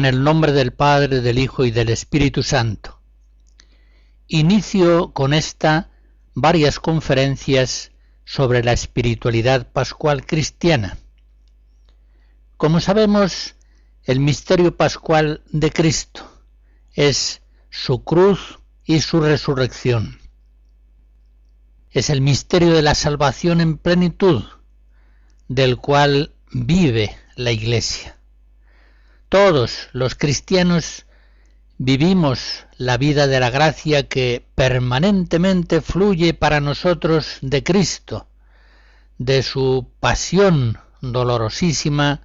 En el nombre del Padre, del Hijo y del Espíritu Santo. Inicio con esta varias conferencias sobre la espiritualidad pascual cristiana. Como sabemos, el misterio pascual de Cristo es su cruz y su resurrección. Es el misterio de la salvación en plenitud, del cual vive la Iglesia. Todos los cristianos vivimos la vida de la gracia que permanentemente fluye para nosotros de Cristo, de su pasión dolorosísima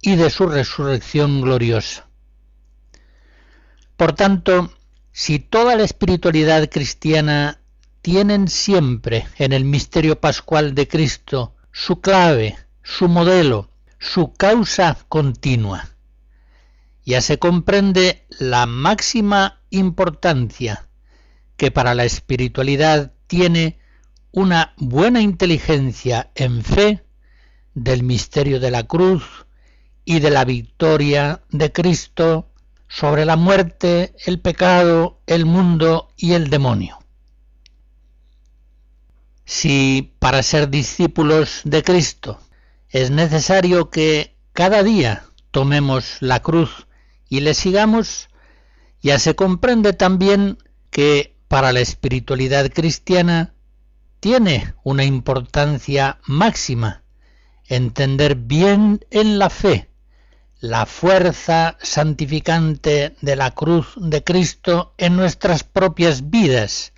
y de su resurrección gloriosa. Por tanto, si toda la espiritualidad cristiana tienen siempre en el misterio pascual de Cristo su clave, su modelo, su causa continua, ya se comprende la máxima importancia que para la espiritualidad tiene una buena inteligencia en fe del misterio de la cruz y de la victoria de Cristo sobre la muerte, el pecado, el mundo y el demonio. Si para ser discípulos de Cristo es necesario que cada día tomemos la cruz y le sigamos, ya se comprende también que para la espiritualidad cristiana tiene una importancia máxima entender bien en la fe la fuerza santificante de la cruz de Cristo en nuestras propias vidas,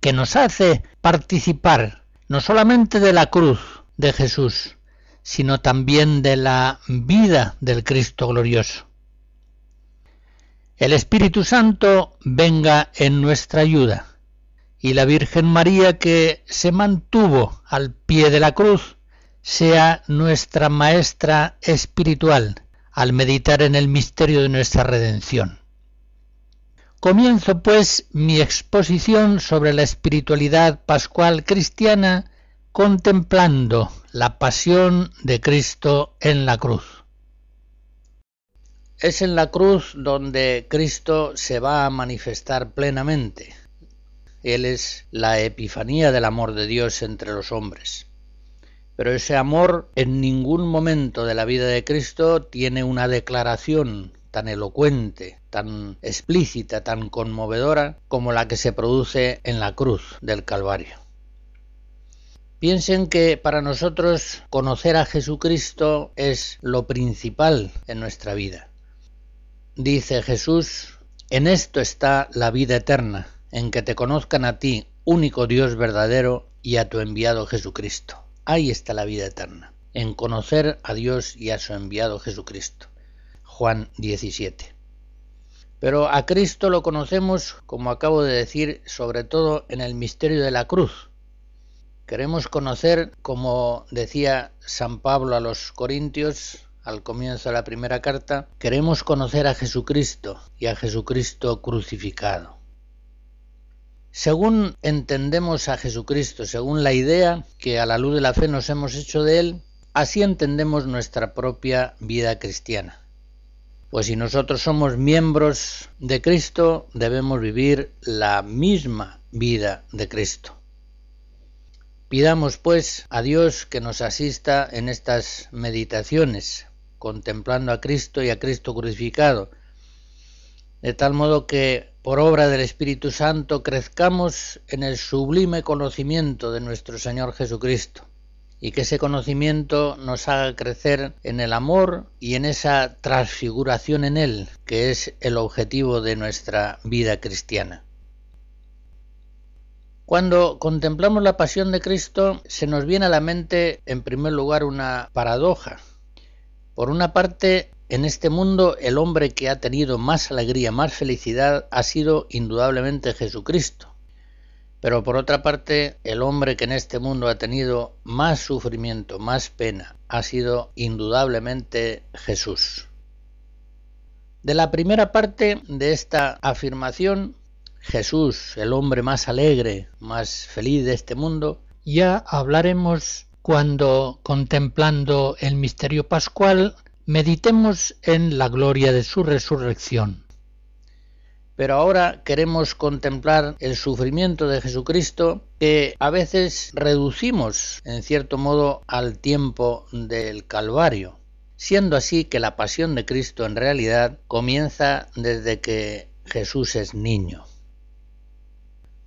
que nos hace participar no solamente de la cruz de Jesús, sino también de la vida del Cristo glorioso. El Espíritu Santo venga en nuestra ayuda y la Virgen María que se mantuvo al pie de la cruz sea nuestra maestra espiritual al meditar en el misterio de nuestra redención. Comienzo pues mi exposición sobre la espiritualidad pascual cristiana contemplando la pasión de Cristo en la cruz. Es en la cruz donde Cristo se va a manifestar plenamente. Él es la epifanía del amor de Dios entre los hombres. Pero ese amor en ningún momento de la vida de Cristo tiene una declaración tan elocuente, tan explícita, tan conmovedora como la que se produce en la cruz del Calvario. Piensen que para nosotros conocer a Jesucristo es lo principal en nuestra vida. Dice Jesús, en esto está la vida eterna, en que te conozcan a ti, único Dios verdadero, y a tu enviado Jesucristo. Ahí está la vida eterna, en conocer a Dios y a su enviado Jesucristo. Juan 17. Pero a Cristo lo conocemos, como acabo de decir, sobre todo en el misterio de la cruz. Queremos conocer, como decía San Pablo a los Corintios, al comienzo de la primera carta, queremos conocer a Jesucristo y a Jesucristo crucificado. Según entendemos a Jesucristo, según la idea que a la luz de la fe nos hemos hecho de Él, así entendemos nuestra propia vida cristiana. Pues si nosotros somos miembros de Cristo, debemos vivir la misma vida de Cristo. Pidamos pues a Dios que nos asista en estas meditaciones contemplando a Cristo y a Cristo crucificado, de tal modo que por obra del Espíritu Santo crezcamos en el sublime conocimiento de nuestro Señor Jesucristo, y que ese conocimiento nos haga crecer en el amor y en esa transfiguración en Él, que es el objetivo de nuestra vida cristiana. Cuando contemplamos la pasión de Cristo, se nos viene a la mente en primer lugar una paradoja, por una parte, en este mundo el hombre que ha tenido más alegría, más felicidad, ha sido indudablemente Jesucristo. Pero por otra parte, el hombre que en este mundo ha tenido más sufrimiento, más pena, ha sido indudablemente Jesús. De la primera parte de esta afirmación, Jesús, el hombre más alegre, más feliz de este mundo, ya hablaremos cuando, contemplando el misterio pascual, meditemos en la gloria de su resurrección. Pero ahora queremos contemplar el sufrimiento de Jesucristo que a veces reducimos en cierto modo al tiempo del Calvario, siendo así que la pasión de Cristo en realidad comienza desde que Jesús es niño.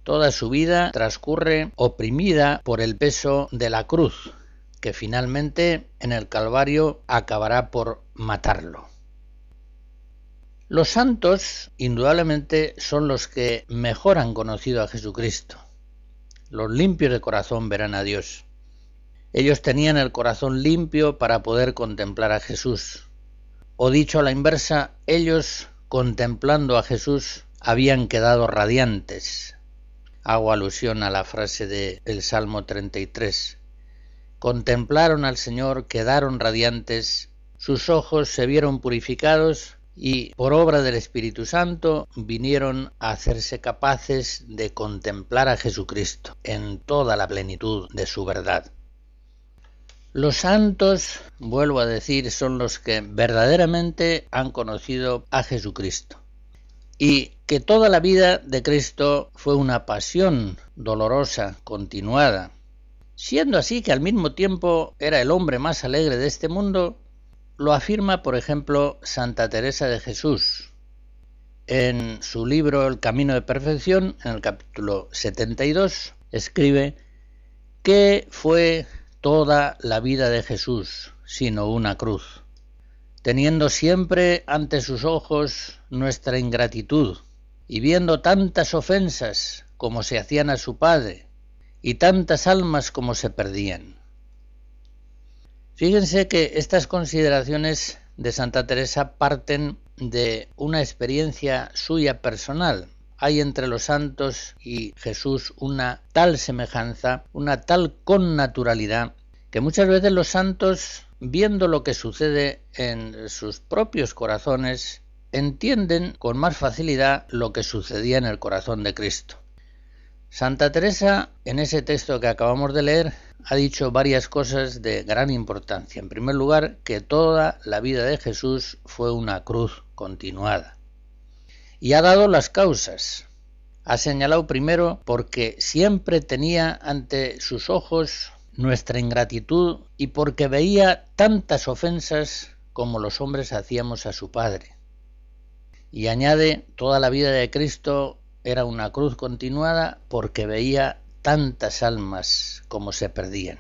Toda su vida transcurre oprimida por el peso de la cruz, que finalmente en el Calvario acabará por matarlo. Los santos, indudablemente, son los que mejor han conocido a Jesucristo. Los limpios de corazón verán a Dios. Ellos tenían el corazón limpio para poder contemplar a Jesús. O dicho a la inversa, ellos, contemplando a Jesús, habían quedado radiantes. Hago alusión a la frase del el Salmo 33. Contemplaron al Señor, quedaron radiantes, sus ojos se vieron purificados y por obra del Espíritu Santo vinieron a hacerse capaces de contemplar a Jesucristo en toda la plenitud de su verdad. Los santos, vuelvo a decir, son los que verdaderamente han conocido a Jesucristo y que toda la vida de Cristo fue una pasión dolorosa, continuada, siendo así que al mismo tiempo era el hombre más alegre de este mundo lo afirma, por ejemplo, Santa Teresa de Jesús. En su libro El Camino de Perfección, en el capítulo 72, escribe ¿Qué fue toda la vida de Jesús sino una cruz? Teniendo siempre ante sus ojos nuestra ingratitud y viendo tantas ofensas como se hacían a su Padre y tantas almas como se perdían Fíjense que estas consideraciones de Santa Teresa parten de una experiencia suya personal. Hay entre los santos y Jesús una tal semejanza, una tal connaturalidad, que muchas veces los santos, viendo lo que sucede en sus propios corazones, entienden con más facilidad lo que sucedía en el corazón de Cristo. Santa Teresa, en ese texto que acabamos de leer, ha dicho varias cosas de gran importancia. En primer lugar, que toda la vida de Jesús fue una cruz continuada. Y ha dado las causas. Ha señalado primero porque siempre tenía ante sus ojos nuestra ingratitud y porque veía tantas ofensas como los hombres hacíamos a su Padre. Y añade, toda la vida de Cristo era una cruz continuada porque veía tantas almas como se perdían.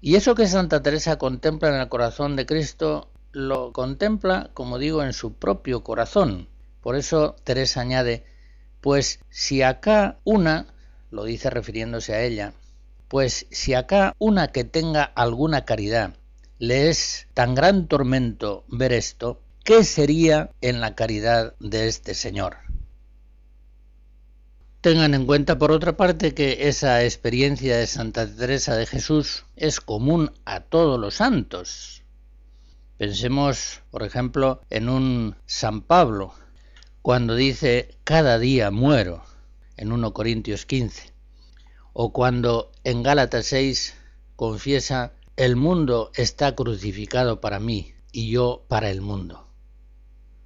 Y eso que Santa Teresa contempla en el corazón de Cristo, lo contempla, como digo, en su propio corazón. Por eso Teresa añade, pues si acá una, lo dice refiriéndose a ella, pues si acá una que tenga alguna caridad le es tan gran tormento ver esto, ¿qué sería en la caridad de este Señor? Tengan en cuenta, por otra parte, que esa experiencia de Santa Teresa de Jesús es común a todos los santos. Pensemos, por ejemplo, en un San Pablo, cuando dice cada día muero, en 1 Corintios 15, o cuando en Gálatas 6 confiesa el mundo está crucificado para mí y yo para el mundo.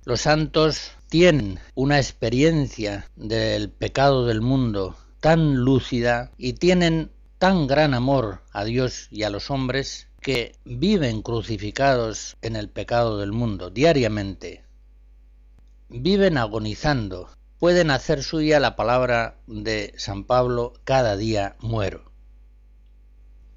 Los santos tienen una experiencia del pecado del mundo tan lúcida y tienen tan gran amor a Dios y a los hombres que viven crucificados en el pecado del mundo diariamente. Viven agonizando. Pueden hacer suya la palabra de San Pablo, cada día muero.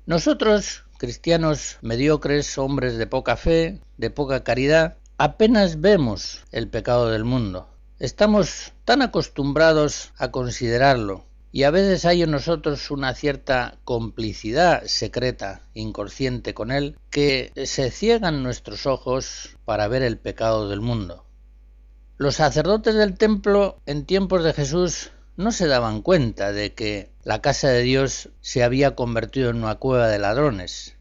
Nosotros, cristianos mediocres, hombres de poca fe, de poca caridad, apenas vemos el pecado del mundo. Estamos tan acostumbrados a considerarlo y a veces hay en nosotros una cierta complicidad secreta, inconsciente con Él, que se ciegan nuestros ojos para ver el pecado del mundo. Los sacerdotes del templo en tiempos de Jesús no se daban cuenta de que la casa de Dios se había convertido en una cueva de ladrones.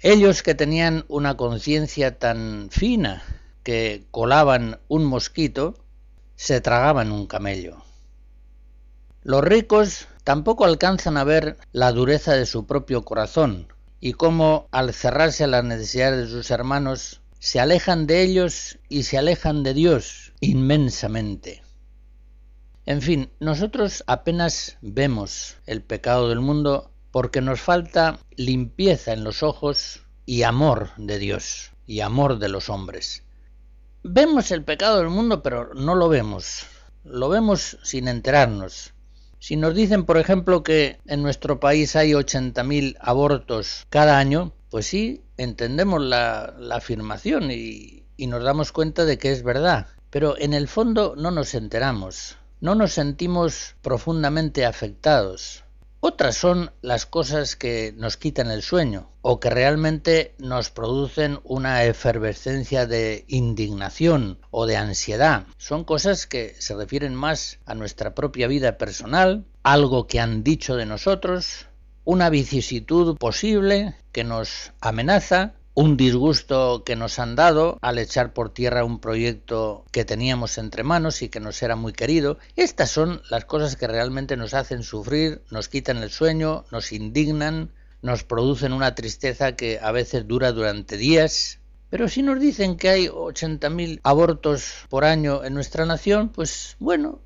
Ellos que tenían una conciencia tan fina que colaban un mosquito, se tragaban un camello. Los ricos tampoco alcanzan a ver la dureza de su propio corazón y cómo al cerrarse a las necesidades de sus hermanos se alejan de ellos y se alejan de Dios inmensamente. En fin, nosotros apenas vemos el pecado del mundo porque nos falta limpieza en los ojos y amor de Dios y amor de los hombres. Vemos el pecado del mundo, pero no lo vemos. Lo vemos sin enterarnos. Si nos dicen, por ejemplo, que en nuestro país hay 80.000 abortos cada año, pues sí, entendemos la, afirmación y nos damos cuenta de que es verdad. Pero en el fondo no nos enteramos no nos sentimos profundamente afectados. Otras son las cosas que nos quitan el sueño o que realmente nos producen una efervescencia de indignación o de ansiedad. Son cosas que se refieren más a nuestra propia vida personal, algo que han dicho de nosotros, una vicisitud posible que nos amenaza un disgusto que nos han dado al echar por tierra un proyecto que teníamos entre manos y que nos era muy querido. Estas son las cosas que realmente nos hacen sufrir, nos quitan el sueño, nos indignan, nos producen una tristeza que a veces dura durante días. Pero si nos dicen que hay 80.000 abortos por año en nuestra nación, pues bueno,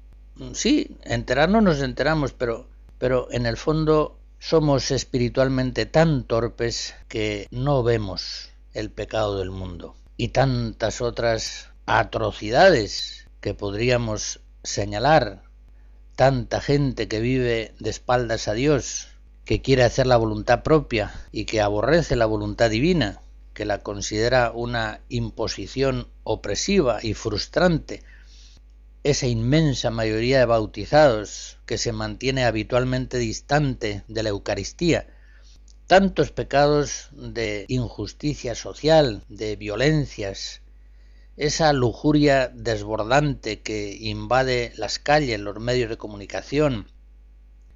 sí, enterarnos nos enteramos, pero, pero en el fondo somos espiritualmente tan torpes que no vemos el pecado del mundo y tantas otras atrocidades que podríamos señalar, tanta gente que vive de espaldas a Dios, que quiere hacer la voluntad propia y que aborrece la voluntad divina, que la considera una imposición opresiva y frustrante, esa inmensa mayoría de bautizados que se mantiene habitualmente distante de la Eucaristía, tantos pecados de injusticia social, de violencias, esa lujuria desbordante que invade las calles, los medios de comunicación.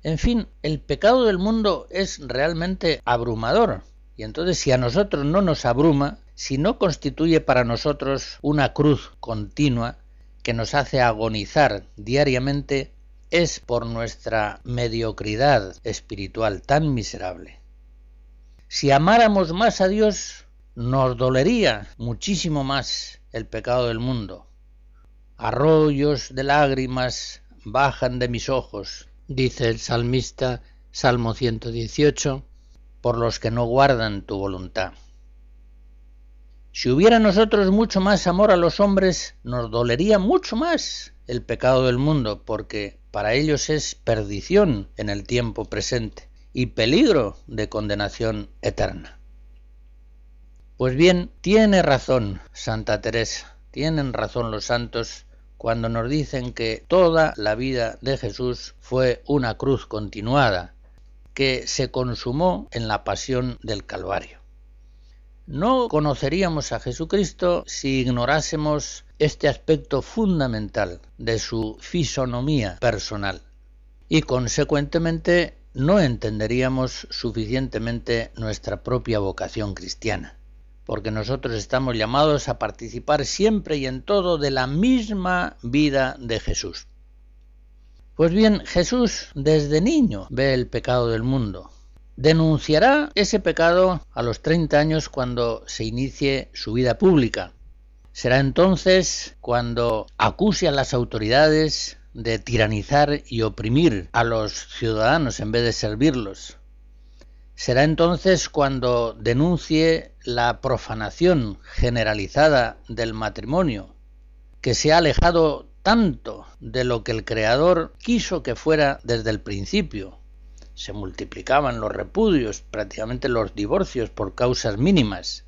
En fin, el pecado del mundo es realmente abrumador. Y entonces si a nosotros no nos abruma, si no constituye para nosotros una cruz continua, que nos hace agonizar diariamente es por nuestra mediocridad espiritual tan miserable. Si amáramos más a Dios, nos dolería muchísimo más el pecado del mundo. Arroyos de lágrimas bajan de mis ojos, dice el salmista Salmo 118, por los que no guardan tu voluntad. Si hubiera nosotros mucho más amor a los hombres, nos dolería mucho más el pecado del mundo, porque para ellos es perdición en el tiempo presente y peligro de condenación eterna. Pues bien, tiene razón Santa Teresa, tienen razón los santos cuando nos dicen que toda la vida de Jesús fue una cruz continuada, que se consumó en la pasión del Calvario. No conoceríamos a Jesucristo si ignorásemos este aspecto fundamental de su fisonomía personal y consecuentemente no entenderíamos suficientemente nuestra propia vocación cristiana, porque nosotros estamos llamados a participar siempre y en todo de la misma vida de Jesús. Pues bien, Jesús desde niño ve el pecado del mundo, denunciará ese pecado a los 30 años cuando se inicie su vida pública. Será entonces cuando acuse a las autoridades de tiranizar y oprimir a los ciudadanos en vez de servirlos. Será entonces cuando denuncie la profanación generalizada del matrimonio, que se ha alejado tanto de lo que el Creador quiso que fuera desde el principio, se multiplicaban los repudios, prácticamente los divorcios por causas mínimas.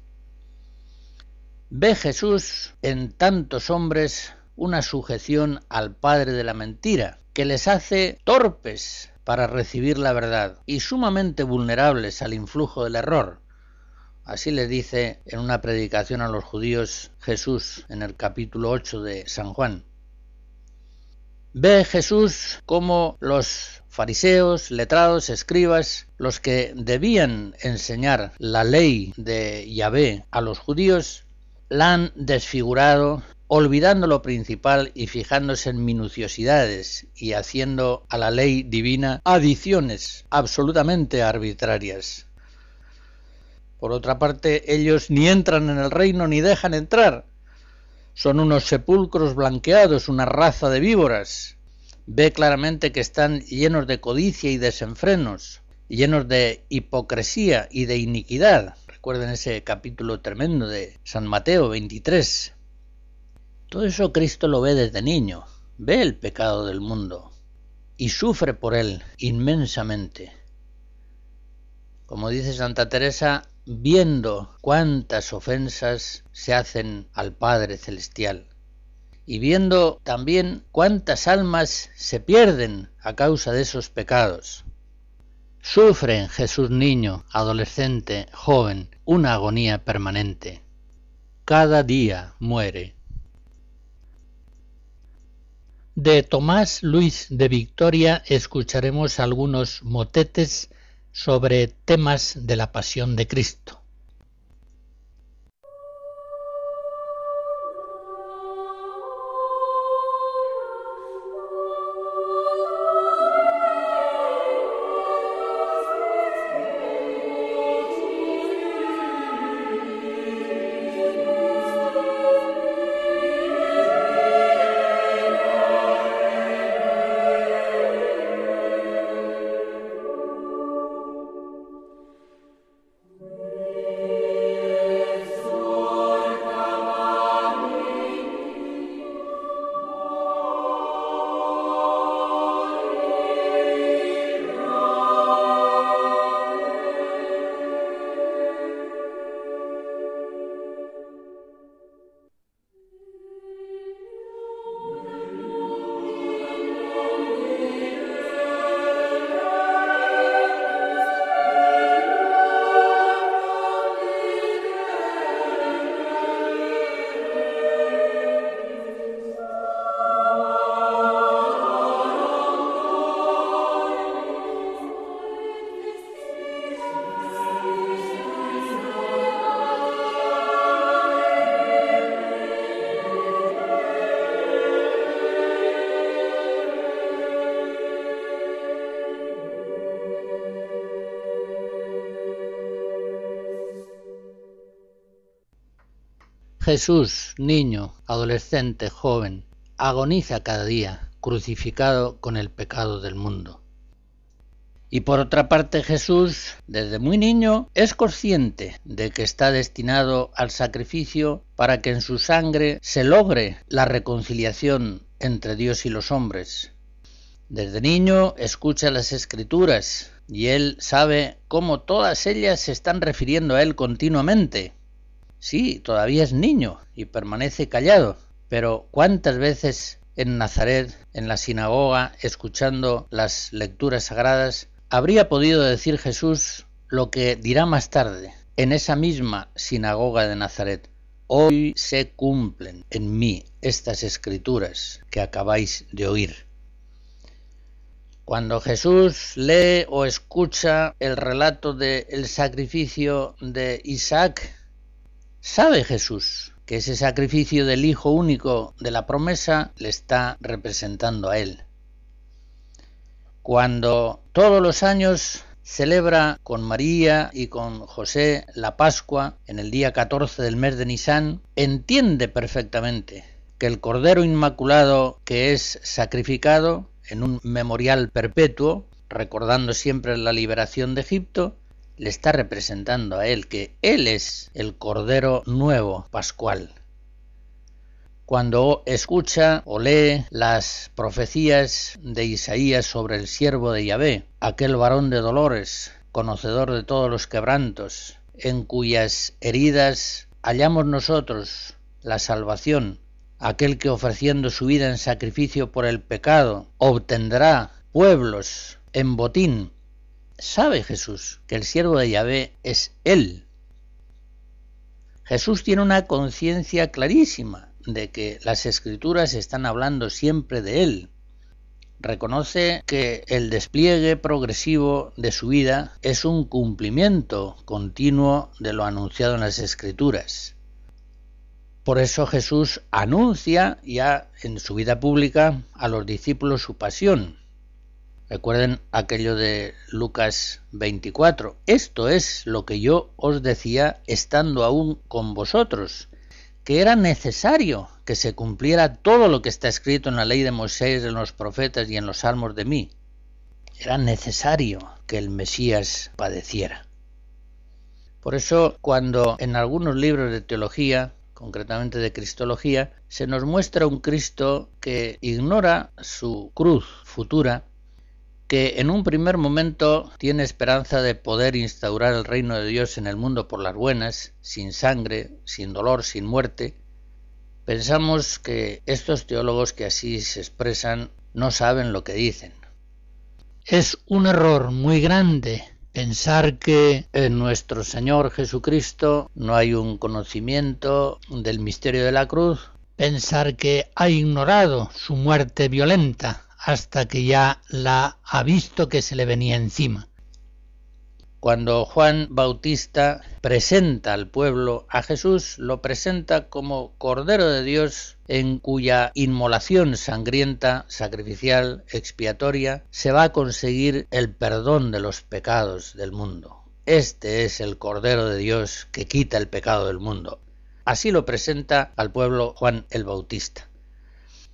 Ve Jesús en tantos hombres una sujeción al padre de la mentira, que les hace torpes para recibir la verdad y sumamente vulnerables al influjo del error. Así le dice en una predicación a los judíos Jesús en el capítulo 8 de San Juan. Ve Jesús cómo los fariseos, letrados, escribas, los que debían enseñar la ley de Yahvé a los judíos, la han desfigurado olvidando lo principal y fijándose en minuciosidades y haciendo a la ley divina adiciones absolutamente arbitrarias. Por otra parte, ellos ni entran en el reino ni dejan entrar. Son unos sepulcros blanqueados, una raza de víboras. Ve claramente que están llenos de codicia y desenfrenos, llenos de hipocresía y de iniquidad. Recuerden ese capítulo tremendo de San Mateo 23. Todo eso Cristo lo ve desde niño, ve el pecado del mundo y sufre por él inmensamente. Como dice Santa Teresa, viendo cuántas ofensas se hacen al Padre Celestial y viendo también cuántas almas se pierden a causa de esos pecados. Sufre en Jesús niño, adolescente, joven, una agonía permanente. Cada día muere de Tomás Luis de Victoria escucharemos algunos motetes sobre temas de la pasión de Cristo. Jesús, niño, adolescente, joven, agoniza cada día, crucificado con el pecado del mundo. Y por otra parte Jesús, desde muy niño, es consciente de que está destinado al sacrificio para que en su sangre se logre la reconciliación entre Dios y los hombres. Desde niño escucha las escrituras y él sabe cómo todas ellas se están refiriendo a él continuamente, Sí, todavía es niño y permanece callado, pero ¿cuántas veces en Nazaret, en la sinagoga, escuchando las lecturas sagradas, habría podido decir Jesús lo que dirá más tarde, en esa misma sinagoga de Nazaret? Hoy se cumplen en mí estas escrituras que acabáis de oír. Cuando Jesús lee o escucha el relato del sacrificio de Isaac, ¿Sabe Jesús que ese sacrificio del Hijo único de la promesa le está representando a Él? Cuando todos los años celebra con María y con José la Pascua en el día 14 del mes de Nisan, entiende perfectamente que el Cordero Inmaculado que es sacrificado en un memorial perpetuo, recordando siempre la liberación de Egipto, le está representando a él que él es el Cordero Nuevo Pascual. Cuando escucha o lee las profecías de Isaías sobre el siervo de Yahvé, aquel varón de dolores, conocedor de todos los quebrantos, en cuyas heridas hallamos nosotros la salvación, aquel que ofreciendo su vida en sacrificio por el pecado obtendrá pueblos en botín, sabe Jesús que el siervo de Yahvé es Él. Jesús tiene una conciencia clarísima de que las escrituras están hablando siempre de Él. Reconoce que el despliegue progresivo de su vida es un cumplimiento continuo de lo anunciado en las escrituras. Por eso Jesús anuncia ya en su vida pública a los discípulos su pasión. Recuerden aquello de Lucas 24. Esto es lo que yo os decía estando aún con vosotros, que era necesario que se cumpliera todo lo que está escrito en la ley de Moisés, en los profetas y en los salmos de mí. Era necesario que el Mesías padeciera. Por eso, cuando en algunos libros de teología concretamente de Cristología, se nos muestra un Cristo que ignora su cruz futura, que en un primer momento tiene esperanza de poder instaurar el reino de Dios en el mundo por las buenas, sin sangre, sin dolor, sin muerte, pensamos que estos teólogos que así se expresan no saben lo que dicen. Es un error muy grande Pensar que en nuestro Señor Jesucristo no hay un conocimiento del misterio de la cruz, pensar que ha ignorado su muerte violenta hasta que ya la ha visto que se le venía encima. Cuando Juan Bautista presenta al pueblo a Jesús, lo presenta como Cordero de Dios en cuya inmolación sangrienta, sacrificial, expiatoria, se va a conseguir el perdón de los pecados del mundo. Este es el Cordero de Dios que quita el pecado del mundo. Así lo presenta al pueblo Juan el Bautista.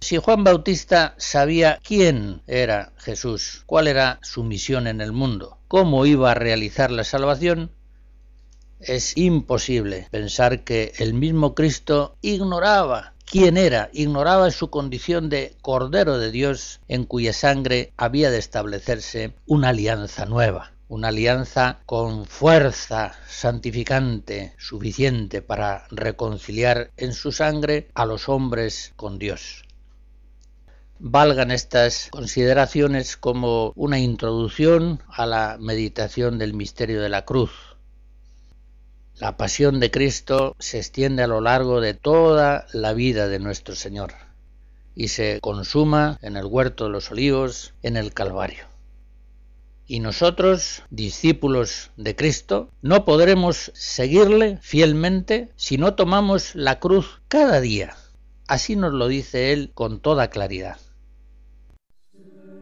Si Juan Bautista sabía quién era Jesús, cuál era su misión en el mundo, cómo iba a realizar la salvación, es imposible pensar que el mismo Cristo ignoraba quién era, ignoraba su condición de Cordero de Dios en cuya sangre había de establecerse una alianza nueva, una alianza con fuerza santificante suficiente para reconciliar en su sangre a los hombres con Dios valgan estas consideraciones como una introducción a la meditación del misterio de la cruz. La pasión de Cristo se extiende a lo largo de toda la vida de nuestro Señor y se consuma en el huerto de los olivos, en el Calvario. Y nosotros, discípulos de Cristo, no podremos seguirle fielmente si no tomamos la cruz cada día. Así nos lo dice Él con toda claridad. Amen.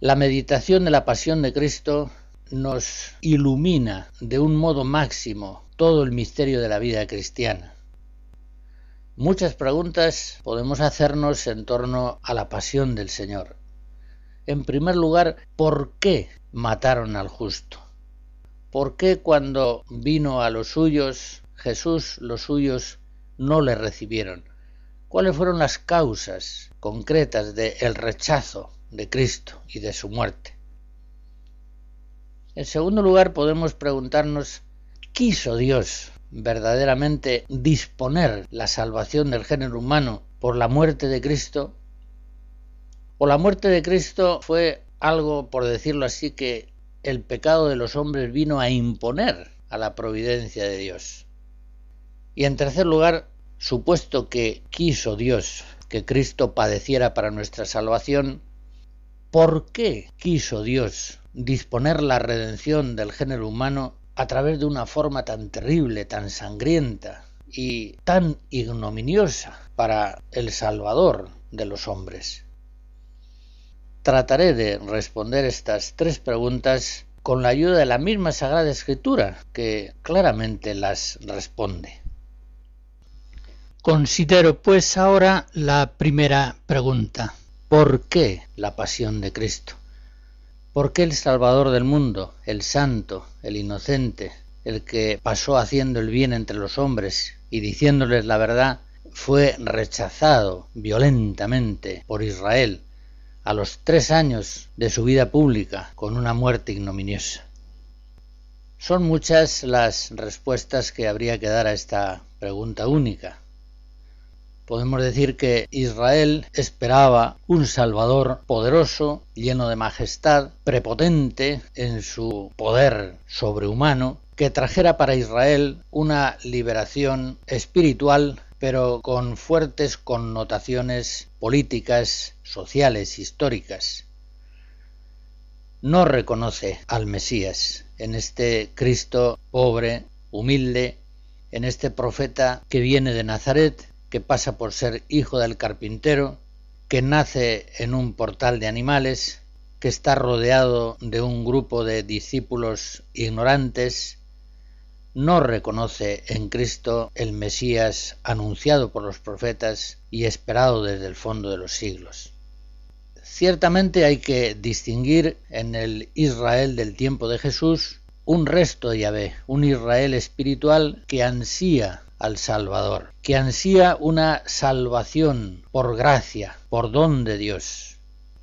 La meditación de la pasión de Cristo nos ilumina de un modo máximo todo el misterio de la vida cristiana. Muchas preguntas podemos hacernos en torno a la pasión del Señor. En primer lugar, ¿por qué mataron al justo? ¿Por qué cuando vino a los suyos, Jesús, los suyos no le recibieron? ¿Cuáles fueron las causas concretas del rechazo de Cristo y de su muerte? En segundo lugar, podemos preguntarnos, ¿quiso Dios verdaderamente disponer la salvación del género humano por la muerte de Cristo? ¿O la muerte de Cristo fue algo, por decirlo así, que el pecado de los hombres vino a imponer a la providencia de Dios? Y en tercer lugar, supuesto que quiso Dios que Cristo padeciera para nuestra salvación, ¿por qué quiso Dios disponer la redención del género humano a través de una forma tan terrible, tan sangrienta y tan ignominiosa para el Salvador de los hombres. Trataré de responder estas tres preguntas con la ayuda de la misma Sagrada Escritura, que claramente las responde. Considero pues ahora la primera pregunta. ¿Por qué la pasión de Cristo? ¿Por qué el Salvador del mundo, el santo, el inocente, el que pasó haciendo el bien entre los hombres y diciéndoles la verdad, fue rechazado violentamente por Israel a los tres años de su vida pública con una muerte ignominiosa? Son muchas las respuestas que habría que dar a esta pregunta única, Podemos decir que Israel esperaba un Salvador poderoso, lleno de majestad, prepotente en su poder sobrehumano, que trajera para Israel una liberación espiritual, pero con fuertes connotaciones políticas, sociales, históricas. No reconoce al Mesías en este Cristo pobre, humilde, en este profeta que viene de Nazaret que pasa por ser hijo del carpintero, que nace en un portal de animales, que está rodeado de un grupo de discípulos ignorantes, no reconoce en Cristo el Mesías anunciado por los profetas y esperado desde el fondo de los siglos. Ciertamente hay que distinguir en el Israel del tiempo de Jesús un resto de Yahvé, un Israel espiritual que ansía al Salvador, que ansía una salvación por gracia, por don de Dios.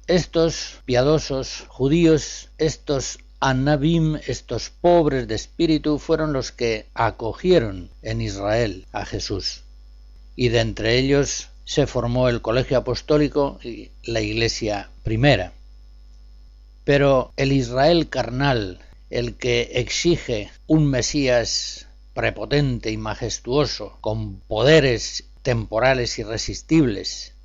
Estos piadosos judíos, estos Anabim, estos pobres de espíritu, fueron los que acogieron en Israel a Jesús. Y de entre ellos se formó el colegio apostólico y la iglesia primera. Pero el Israel carnal, el que exige un Mesías prepotente y majestuoso, con poderes temporales irresistibles.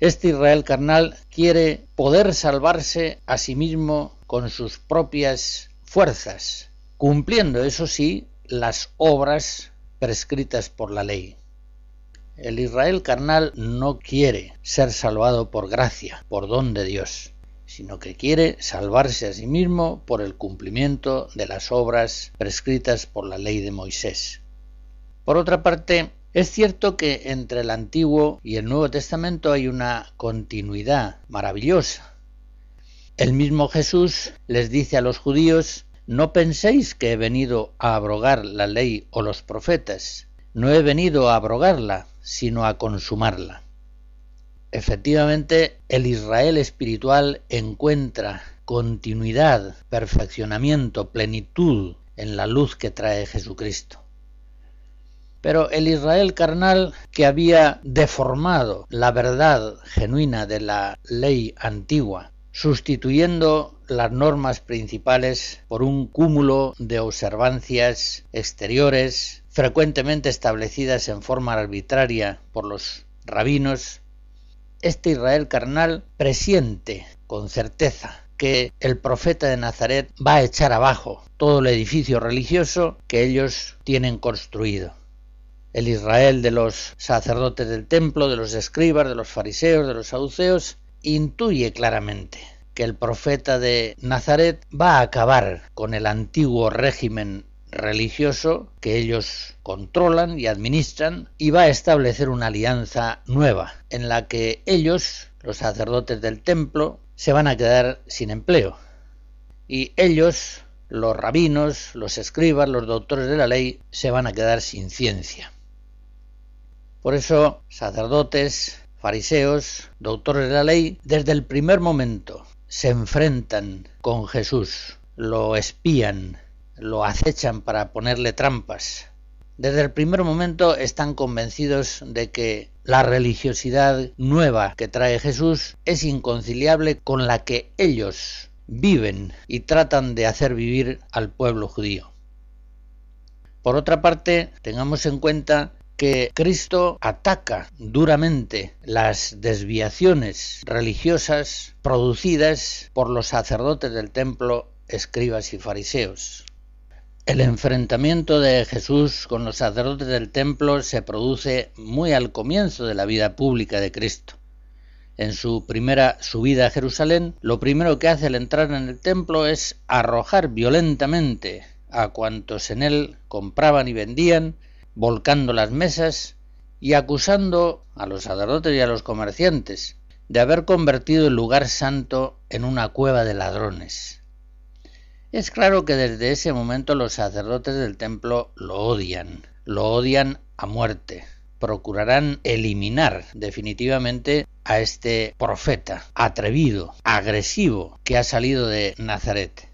Este Israel carnal quiere poder salvarse a sí mismo con sus propias fuerzas, cumpliendo, eso sí, las obras prescritas por la ley. El Israel carnal no quiere ser salvado por gracia, por don de Dios sino que quiere salvarse a sí mismo por el cumplimiento de las obras prescritas por la ley de Moisés. Por otra parte, es cierto que entre el Antiguo y el Nuevo Testamento hay una continuidad maravillosa. El mismo Jesús les dice a los judíos, no penséis que he venido a abrogar la ley o los profetas, no he venido a abrogarla, sino a consumarla. Efectivamente, el Israel espiritual encuentra continuidad, perfeccionamiento, plenitud en la luz que trae Jesucristo. Pero el Israel carnal que había deformado la verdad genuina de la ley antigua, sustituyendo las normas principales por un cúmulo de observancias exteriores frecuentemente establecidas en forma arbitraria por los rabinos, este Israel carnal presiente con certeza que el profeta de Nazaret va a echar abajo todo el edificio religioso que ellos tienen construido. El Israel de los sacerdotes del templo, de los escribas, de los fariseos, de los saduceos, intuye claramente que el profeta de Nazaret va a acabar con el antiguo régimen religioso que ellos controlan y administran y va a establecer una alianza nueva en la que ellos, los sacerdotes del templo, se van a quedar sin empleo. Y ellos, los rabinos, los escribas, los doctores de la ley, se van a quedar sin ciencia. Por eso, sacerdotes, fariseos, doctores de la ley, desde el primer momento se enfrentan con Jesús, lo espían, lo acechan para ponerle trampas. Desde el primer momento están convencidos de que la religiosidad nueva que trae Jesús es inconciliable con la que ellos viven y tratan de hacer vivir al pueblo judío. Por otra parte, tengamos en cuenta que Cristo ataca duramente las desviaciones religiosas producidas por los sacerdotes del templo, escribas y fariseos. El enfrentamiento de Jesús con los sacerdotes del templo se produce muy al comienzo de la vida pública de Cristo. En su primera subida a Jerusalén, lo primero que hace al entrar en el templo es arrojar violentamente a cuantos en él compraban y vendían, volcando las mesas y acusando a los sacerdotes y a los comerciantes de haber convertido el lugar santo en una cueva de ladrones. Es claro que desde ese momento los sacerdotes del templo lo odian, lo odian a muerte, procurarán eliminar definitivamente a este profeta atrevido, agresivo, que ha salido de Nazaret.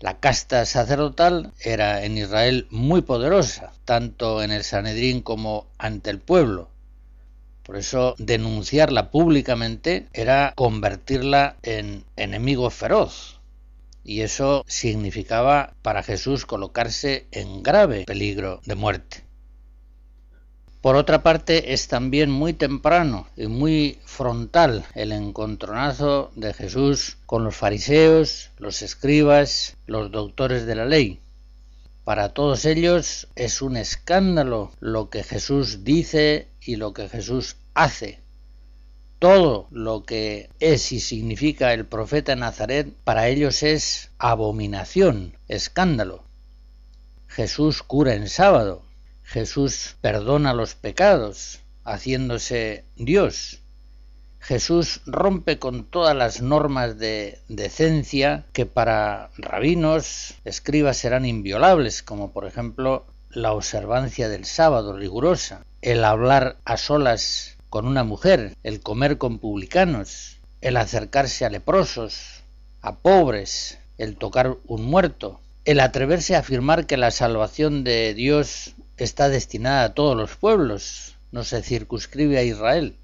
La casta sacerdotal era en Israel muy poderosa, tanto en el Sanedrín como ante el pueblo. Por eso denunciarla públicamente era convertirla en enemigo feroz. Y eso significaba para Jesús colocarse en grave peligro de muerte. Por otra parte, es también muy temprano y muy frontal el encontronazo de Jesús con los fariseos, los escribas, los doctores de la ley. Para todos ellos es un escándalo lo que Jesús dice y lo que Jesús hace. Todo lo que es y significa el profeta Nazaret para ellos es abominación, escándalo. Jesús cura en sábado, Jesús perdona los pecados, haciéndose Dios. Jesús rompe con todas las normas de decencia que para rabinos, escribas serán inviolables, como por ejemplo la observancia del sábado rigurosa, el hablar a solas con una mujer, el comer con publicanos, el acercarse a leprosos, a pobres, el tocar un muerto, el atreverse a afirmar que la salvación de Dios está destinada a todos los pueblos, no se circunscribe a Israel.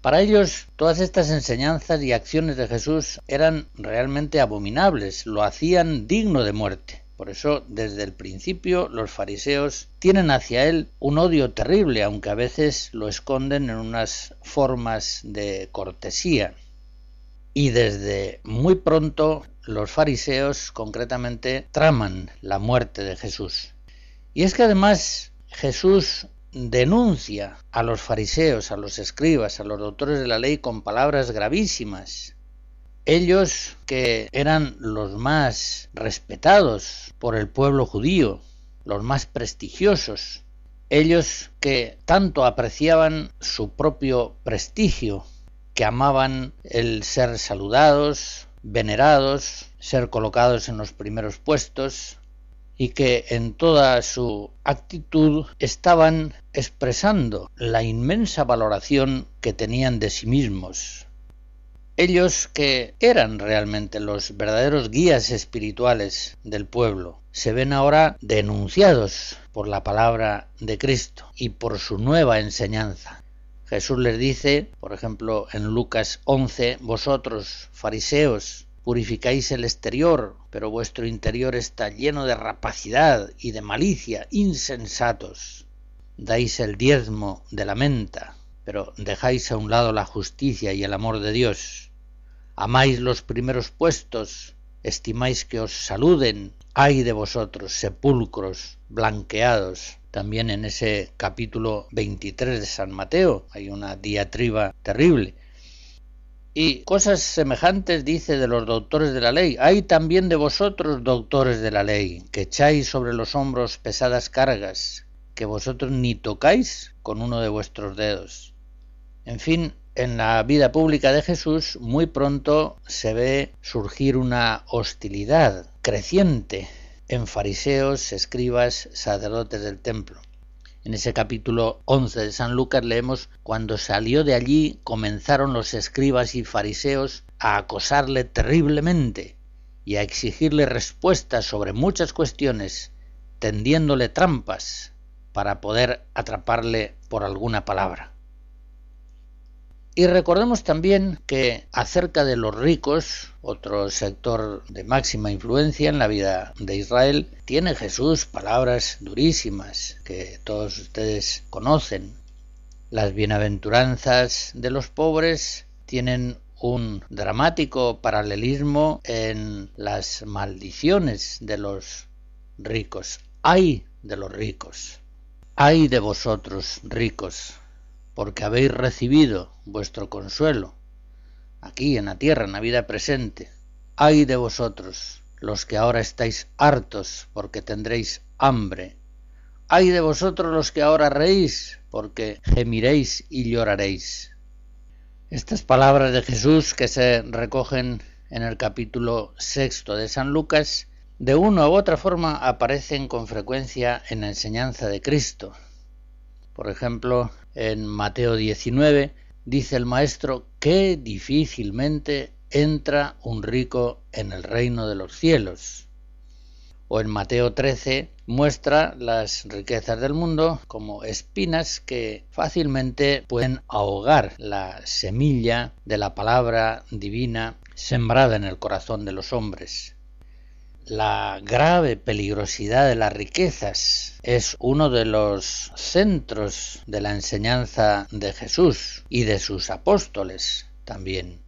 Para ellos todas estas enseñanzas y acciones de Jesús eran realmente abominables, lo hacían digno de muerte. Por eso, desde el principio, los fariseos tienen hacia él un odio terrible, aunque a veces lo esconden en unas formas de cortesía. Y desde muy pronto los fariseos concretamente traman la muerte de Jesús. Y es que además Jesús denuncia a los fariseos, a los escribas, a los doctores de la ley con palabras gravísimas. Ellos que eran los más respetados por el pueblo judío, los más prestigiosos, ellos que tanto apreciaban su propio prestigio, que amaban el ser saludados, venerados, ser colocados en los primeros puestos, y que en toda su actitud estaban expresando la inmensa valoración que tenían de sí mismos. Ellos que eran realmente los verdaderos guías espirituales del pueblo, se ven ahora denunciados por la palabra de Cristo y por su nueva enseñanza. Jesús les dice, por ejemplo, en Lucas 11, vosotros, fariseos, Purificáis el exterior, pero vuestro interior está lleno de rapacidad y de malicia, insensatos. Dais el diezmo de la menta, pero dejáis a un lado la justicia y el amor de Dios. Amáis los primeros puestos, estimáis que os saluden. Ay de vosotros, sepulcros blanqueados. También en ese capítulo 23 de San Mateo hay una diatriba terrible y cosas semejantes dice de los doctores de la ley. Hay también de vosotros, doctores de la ley, que echáis sobre los hombros pesadas cargas, que vosotros ni tocáis con uno de vuestros dedos. En fin, en la vida pública de Jesús muy pronto se ve surgir una hostilidad creciente en fariseos, escribas, sacerdotes del templo. En ese capítulo 11 de San Lucas leemos, cuando salió de allí comenzaron los escribas y fariseos a acosarle terriblemente y a exigirle respuestas sobre muchas cuestiones, tendiéndole trampas para poder atraparle por alguna palabra. Y recordemos también que acerca de los ricos, otro sector de máxima influencia en la vida de Israel, tiene Jesús palabras durísimas que todos ustedes conocen. Las bienaventuranzas de los pobres tienen un dramático paralelismo en las maldiciones de los ricos. ¡Ay de los ricos! ¡Ay de vosotros, ricos! Porque habéis recibido vuestro consuelo aquí en la tierra, en la vida presente. Ay de vosotros, los que ahora estáis hartos, porque tendréis hambre. Ay de vosotros los que ahora reís, porque gemiréis y lloraréis. Estas palabras de Jesús que se recogen en el capítulo sexto de San Lucas, de una u otra forma aparecen con frecuencia en la enseñanza de Cristo. Por ejemplo, en Mateo 19 dice el maestro que difícilmente entra un rico en el reino de los cielos. O en Mateo 13 muestra las riquezas del mundo como espinas que fácilmente pueden ahogar la semilla de la palabra divina sembrada en el corazón de los hombres. La grave peligrosidad de las riquezas es uno de los centros de la enseñanza de Jesús y de sus apóstoles también.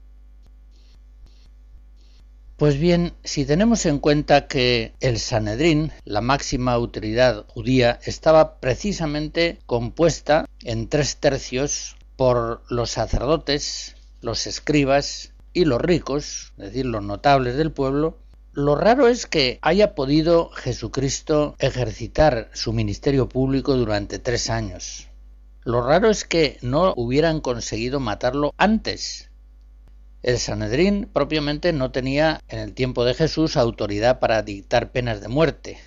Pues bien, si tenemos en cuenta que el Sanedrín, la máxima autoridad judía, estaba precisamente compuesta en tres tercios por los sacerdotes, los escribas y los ricos, es decir, los notables del pueblo, lo raro es que haya podido Jesucristo ejercitar su ministerio público durante tres años. Lo raro es que no hubieran conseguido matarlo antes. El Sanedrín propiamente no tenía en el tiempo de Jesús autoridad para dictar penas de muerte.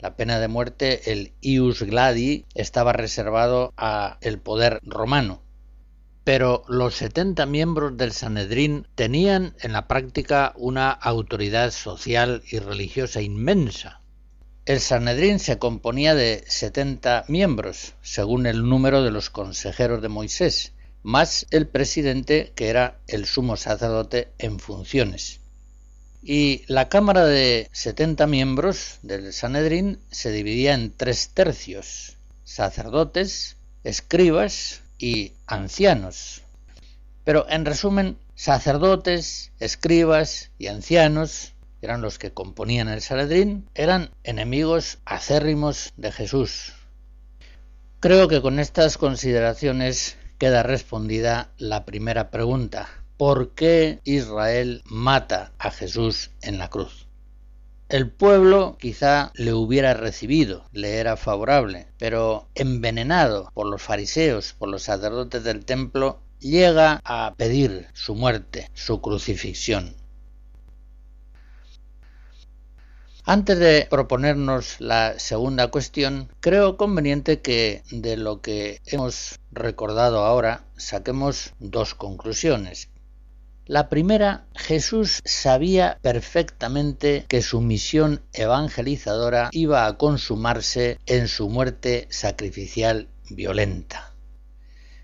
La pena de muerte, el ius gladi, estaba reservado a el poder romano pero los 70 miembros del Sanedrín tenían en la práctica una autoridad social y religiosa inmensa. El Sanedrín se componía de 70 miembros, según el número de los consejeros de Moisés, más el presidente, que era el sumo sacerdote en funciones. Y la Cámara de 70 miembros del Sanedrín se dividía en tres tercios, sacerdotes, escribas y ancianos. Pero en resumen, sacerdotes, escribas y ancianos eran los que componían el Sanedrín, eran enemigos acérrimos de Jesús. Creo que con estas consideraciones queda respondida la primera pregunta. ¿Por qué Israel mata a Jesús en la cruz? El pueblo quizá le hubiera recibido, le era favorable, pero envenenado por los fariseos, por los sacerdotes del templo, llega a pedir su muerte, su crucifixión. Antes de proponernos la segunda cuestión, creo conveniente que de lo que hemos recordado ahora saquemos dos conclusiones. La primera, Jesús sabía perfectamente que su misión evangelizadora iba a consumarse en su muerte sacrificial violenta.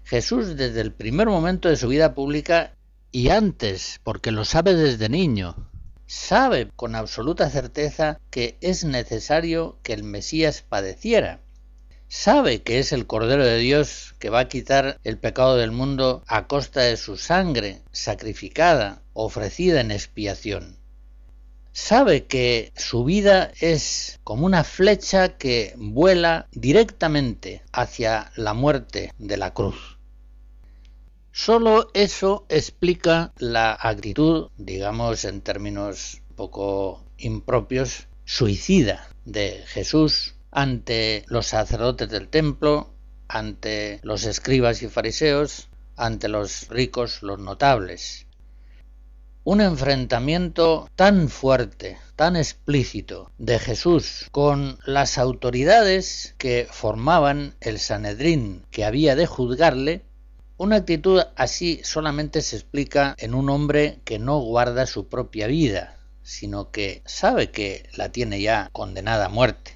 Jesús desde el primer momento de su vida pública y antes, porque lo sabe desde niño, sabe con absoluta certeza que es necesario que el Mesías padeciera sabe que es el Cordero de Dios que va a quitar el pecado del mundo a costa de su sangre sacrificada, ofrecida en expiación. Sabe que su vida es como una flecha que vuela directamente hacia la muerte de la cruz. Solo eso explica la actitud, digamos en términos poco impropios, suicida de Jesús ante los sacerdotes del templo, ante los escribas y fariseos, ante los ricos, los notables. Un enfrentamiento tan fuerte, tan explícito de Jesús con las autoridades que formaban el Sanedrín que había de juzgarle, una actitud así solamente se explica en un hombre que no guarda su propia vida, sino que sabe que la tiene ya condenada a muerte.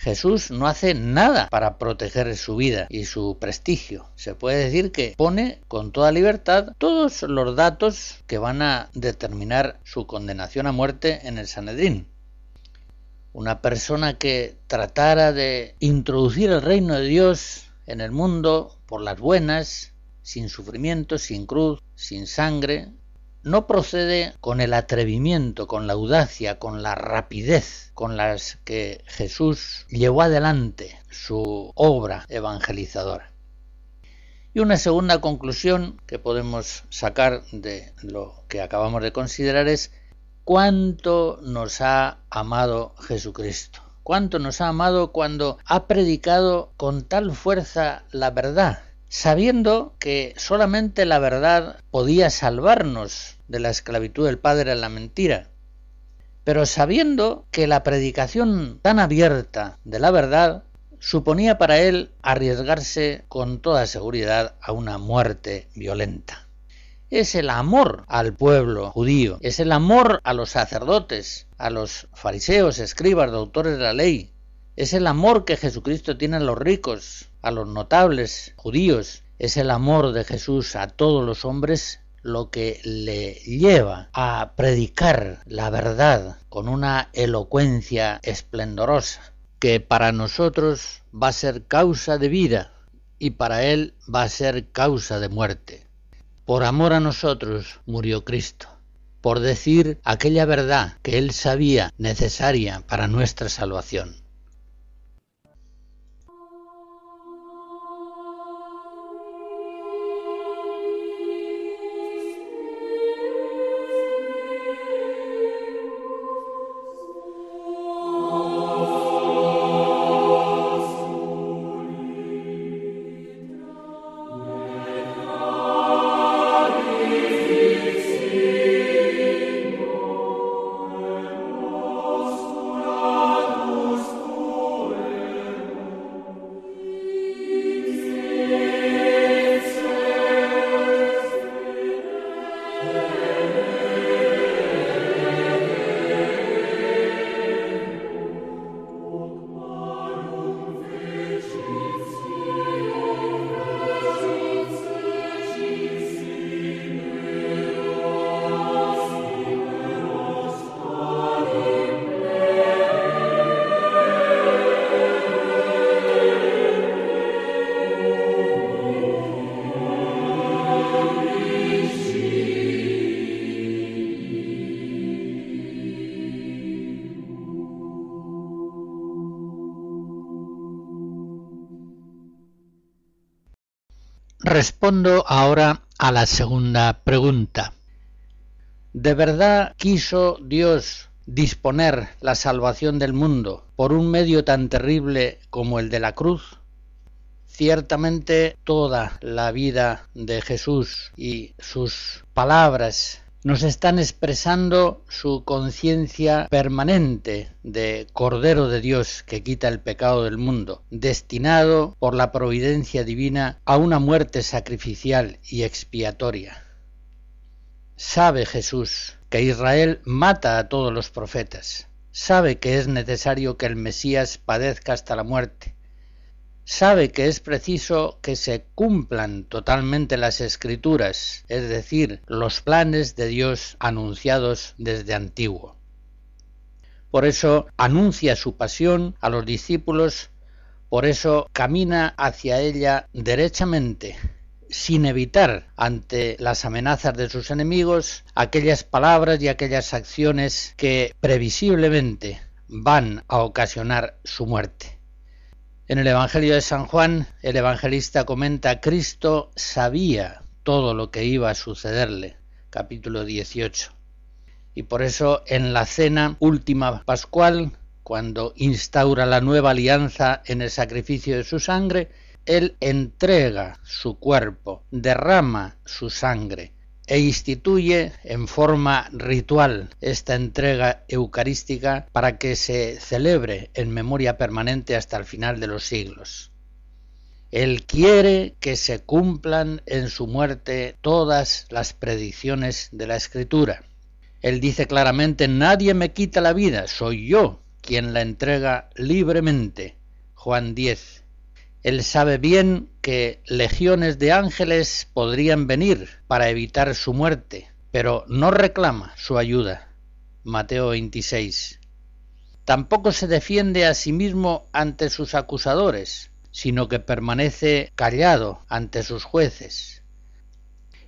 Jesús no hace nada para proteger su vida y su prestigio. Se puede decir que pone con toda libertad todos los datos que van a determinar su condenación a muerte en el Sanedrín. Una persona que tratara de introducir el reino de Dios en el mundo por las buenas, sin sufrimiento, sin cruz, sin sangre, no procede con el atrevimiento, con la audacia, con la rapidez con las que Jesús llevó adelante su obra evangelizadora. Y una segunda conclusión que podemos sacar de lo que acabamos de considerar es cuánto nos ha amado Jesucristo, cuánto nos ha amado cuando ha predicado con tal fuerza la verdad, sabiendo que solamente la verdad podía salvarnos de la esclavitud del Padre a la mentira, pero sabiendo que la predicación tan abierta de la verdad suponía para él arriesgarse con toda seguridad a una muerte violenta. Es el amor al pueblo judío, es el amor a los sacerdotes, a los fariseos, escribas, doctores de la ley, es el amor que Jesucristo tiene a los ricos, a los notables judíos, es el amor de Jesús a todos los hombres lo que le lleva a predicar la verdad con una elocuencia esplendorosa, que para nosotros va a ser causa de vida y para él va a ser causa de muerte. Por amor a nosotros murió Cristo, por decir aquella verdad que él sabía necesaria para nuestra salvación. Respondo ahora a la segunda pregunta. ¿De verdad quiso Dios disponer la salvación del mundo por un medio tan terrible como el de la cruz? Ciertamente toda la vida de Jesús y sus palabras nos están expresando su conciencia permanente de Cordero de Dios que quita el pecado del mundo, destinado por la providencia divina a una muerte sacrificial y expiatoria. Sabe Jesús que Israel mata a todos los profetas, sabe que es necesario que el Mesías padezca hasta la muerte, sabe que es preciso que se cumplan totalmente las escrituras, es decir, los planes de Dios anunciados desde antiguo. Por eso anuncia su pasión a los discípulos, por eso camina hacia ella derechamente, sin evitar ante las amenazas de sus enemigos aquellas palabras y aquellas acciones que previsiblemente van a ocasionar su muerte. En el Evangelio de San Juan, el evangelista comenta, Cristo sabía todo lo que iba a sucederle, capítulo 18. Y por eso en la cena última pascual, cuando instaura la nueva alianza en el sacrificio de su sangre, Él entrega su cuerpo, derrama su sangre e instituye en forma ritual esta entrega eucarística para que se celebre en memoria permanente hasta el final de los siglos. Él quiere que se cumplan en su muerte todas las predicciones de la Escritura. Él dice claramente, nadie me quita la vida, soy yo quien la entrega libremente. Juan 10. Él sabe bien que legiones de ángeles podrían venir para evitar su muerte, pero no reclama su ayuda. Mateo 26. Tampoco se defiende a sí mismo ante sus acusadores, sino que permanece callado ante sus jueces.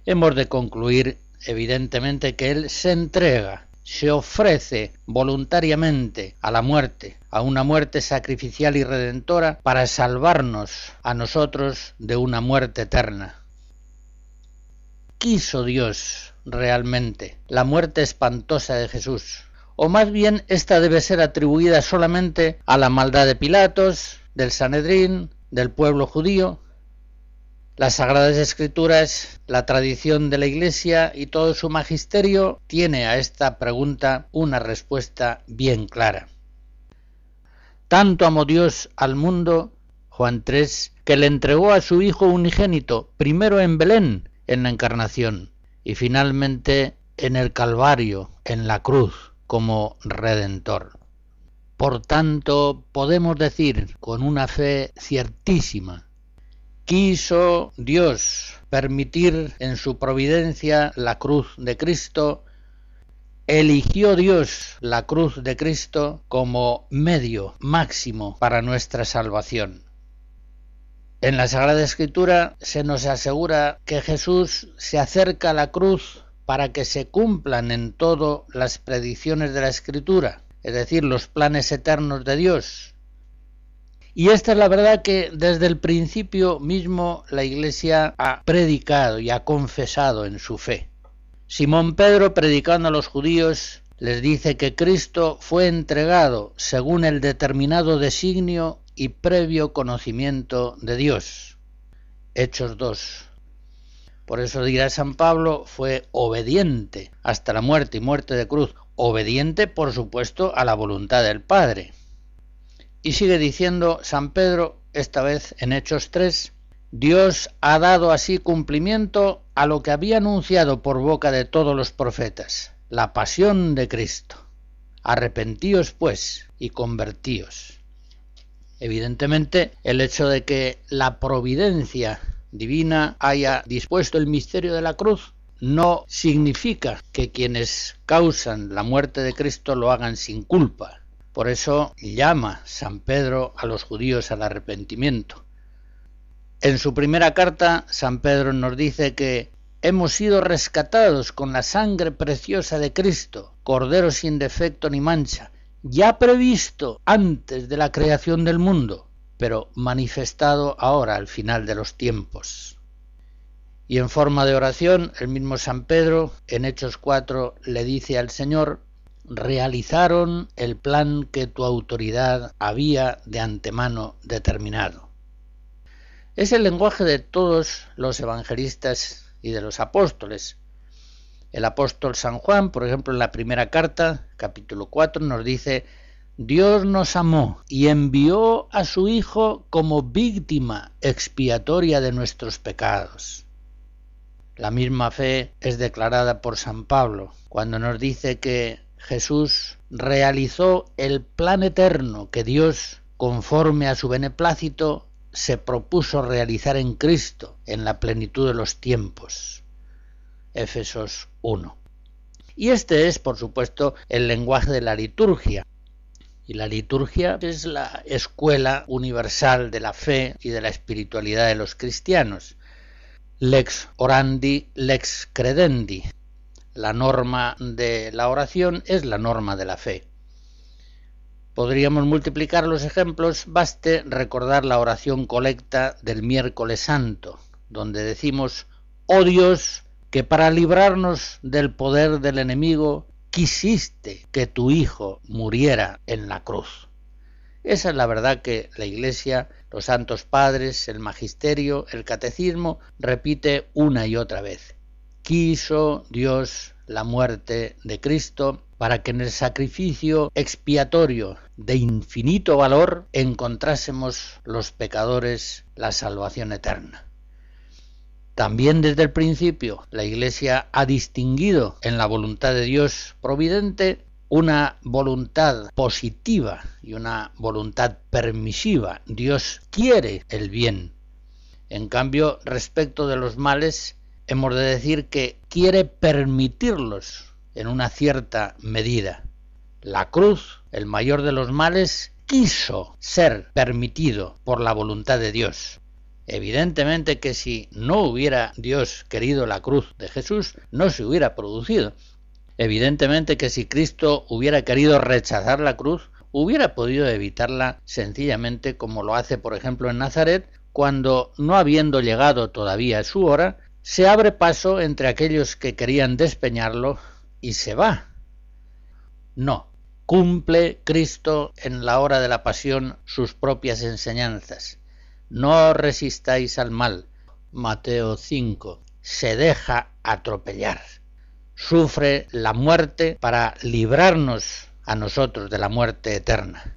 Hemos de concluir evidentemente que Él se entrega, se ofrece voluntariamente a la muerte, a una muerte sacrificial y redentora para salvarnos a nosotros de una muerte eterna. ¿Quiso Dios realmente la muerte espantosa de Jesús? O más bien esta debe ser atribuida solamente a la maldad de Pilatos, del Sanedrín, del pueblo judío, las Sagradas Escrituras, la tradición de la Iglesia y todo su magisterio tiene a esta pregunta una respuesta bien clara. Tanto amó Dios al mundo, Juan 3, que le entregó a su Hijo unigénito, primero en Belén, en la Encarnación, y finalmente en el Calvario, en la cruz, como Redentor. Por tanto, podemos decir con una fe ciertísima quiso Dios permitir en su providencia la cruz de Cristo, eligió Dios la cruz de Cristo como medio máximo para nuestra salvación. En la Sagrada Escritura se nos asegura que Jesús se acerca a la cruz para que se cumplan en todo las predicciones de la Escritura, es decir, los planes eternos de Dios, y esta es la verdad que desde el principio mismo la Iglesia ha predicado y ha confesado en su fe. Simón Pedro, predicando a los judíos, les dice que Cristo fue entregado según el determinado designio y previo conocimiento de Dios. Hechos 2. Por eso dirá San Pablo, fue obediente hasta la muerte y muerte de cruz, obediente por supuesto a la voluntad del Padre. Y sigue diciendo San Pedro, esta vez en Hechos 3, Dios ha dado así cumplimiento a lo que había anunciado por boca de todos los profetas, la pasión de Cristo. Arrepentíos pues y convertíos. Evidentemente, el hecho de que la providencia divina haya dispuesto el misterio de la cruz no significa que quienes causan la muerte de Cristo lo hagan sin culpa, por eso llama San Pedro a los judíos al arrepentimiento. En su primera carta, San Pedro nos dice que hemos sido rescatados con la sangre preciosa de Cristo, Cordero sin defecto ni mancha, ya previsto antes de la creación del mundo, pero manifestado ahora al final de los tiempos. Y en forma de oración, el mismo San Pedro, en Hechos 4, le dice al Señor, realizaron el plan que tu autoridad había de antemano determinado. Es el lenguaje de todos los evangelistas y de los apóstoles. El apóstol San Juan, por ejemplo, en la primera carta, capítulo 4, nos dice, Dios nos amó y envió a su Hijo como víctima expiatoria de nuestros pecados. La misma fe es declarada por San Pablo, cuando nos dice que Jesús realizó el plan eterno que Dios, conforme a su beneplácito, se propuso realizar en Cristo en la plenitud de los tiempos. Éfesos 1. Y este es, por supuesto, el lenguaje de la liturgia. Y la liturgia es la escuela universal de la fe y de la espiritualidad de los cristianos. Lex orandi, lex credendi, la norma de la oración es la norma de la fe. Podríamos multiplicar los ejemplos, baste recordar la oración colecta del miércoles santo, donde decimos, oh Dios, que para librarnos del poder del enemigo quisiste que tu Hijo muriera en la cruz. Esa es la verdad que la Iglesia, los santos padres, el magisterio, el catecismo repite una y otra vez. Quiso Dios la muerte de Cristo para que en el sacrificio expiatorio de infinito valor encontrásemos los pecadores la salvación eterna. También desde el principio la Iglesia ha distinguido en la voluntad de Dios providente una voluntad positiva y una voluntad permisiva. Dios quiere el bien. En cambio, respecto de los males, hemos de decir que quiere permitirlos en una cierta medida. La cruz, el mayor de los males, quiso ser permitido por la voluntad de Dios. Evidentemente que si no hubiera Dios querido la cruz de Jesús, no se hubiera producido. Evidentemente que si Cristo hubiera querido rechazar la cruz, hubiera podido evitarla sencillamente como lo hace por ejemplo en Nazaret, cuando, no habiendo llegado todavía su hora, se abre paso entre aquellos que querían despeñarlo y se va. No, cumple Cristo en la hora de la pasión sus propias enseñanzas. No resistáis al mal. Mateo 5. Se deja atropellar sufre la muerte para librarnos a nosotros de la muerte eterna.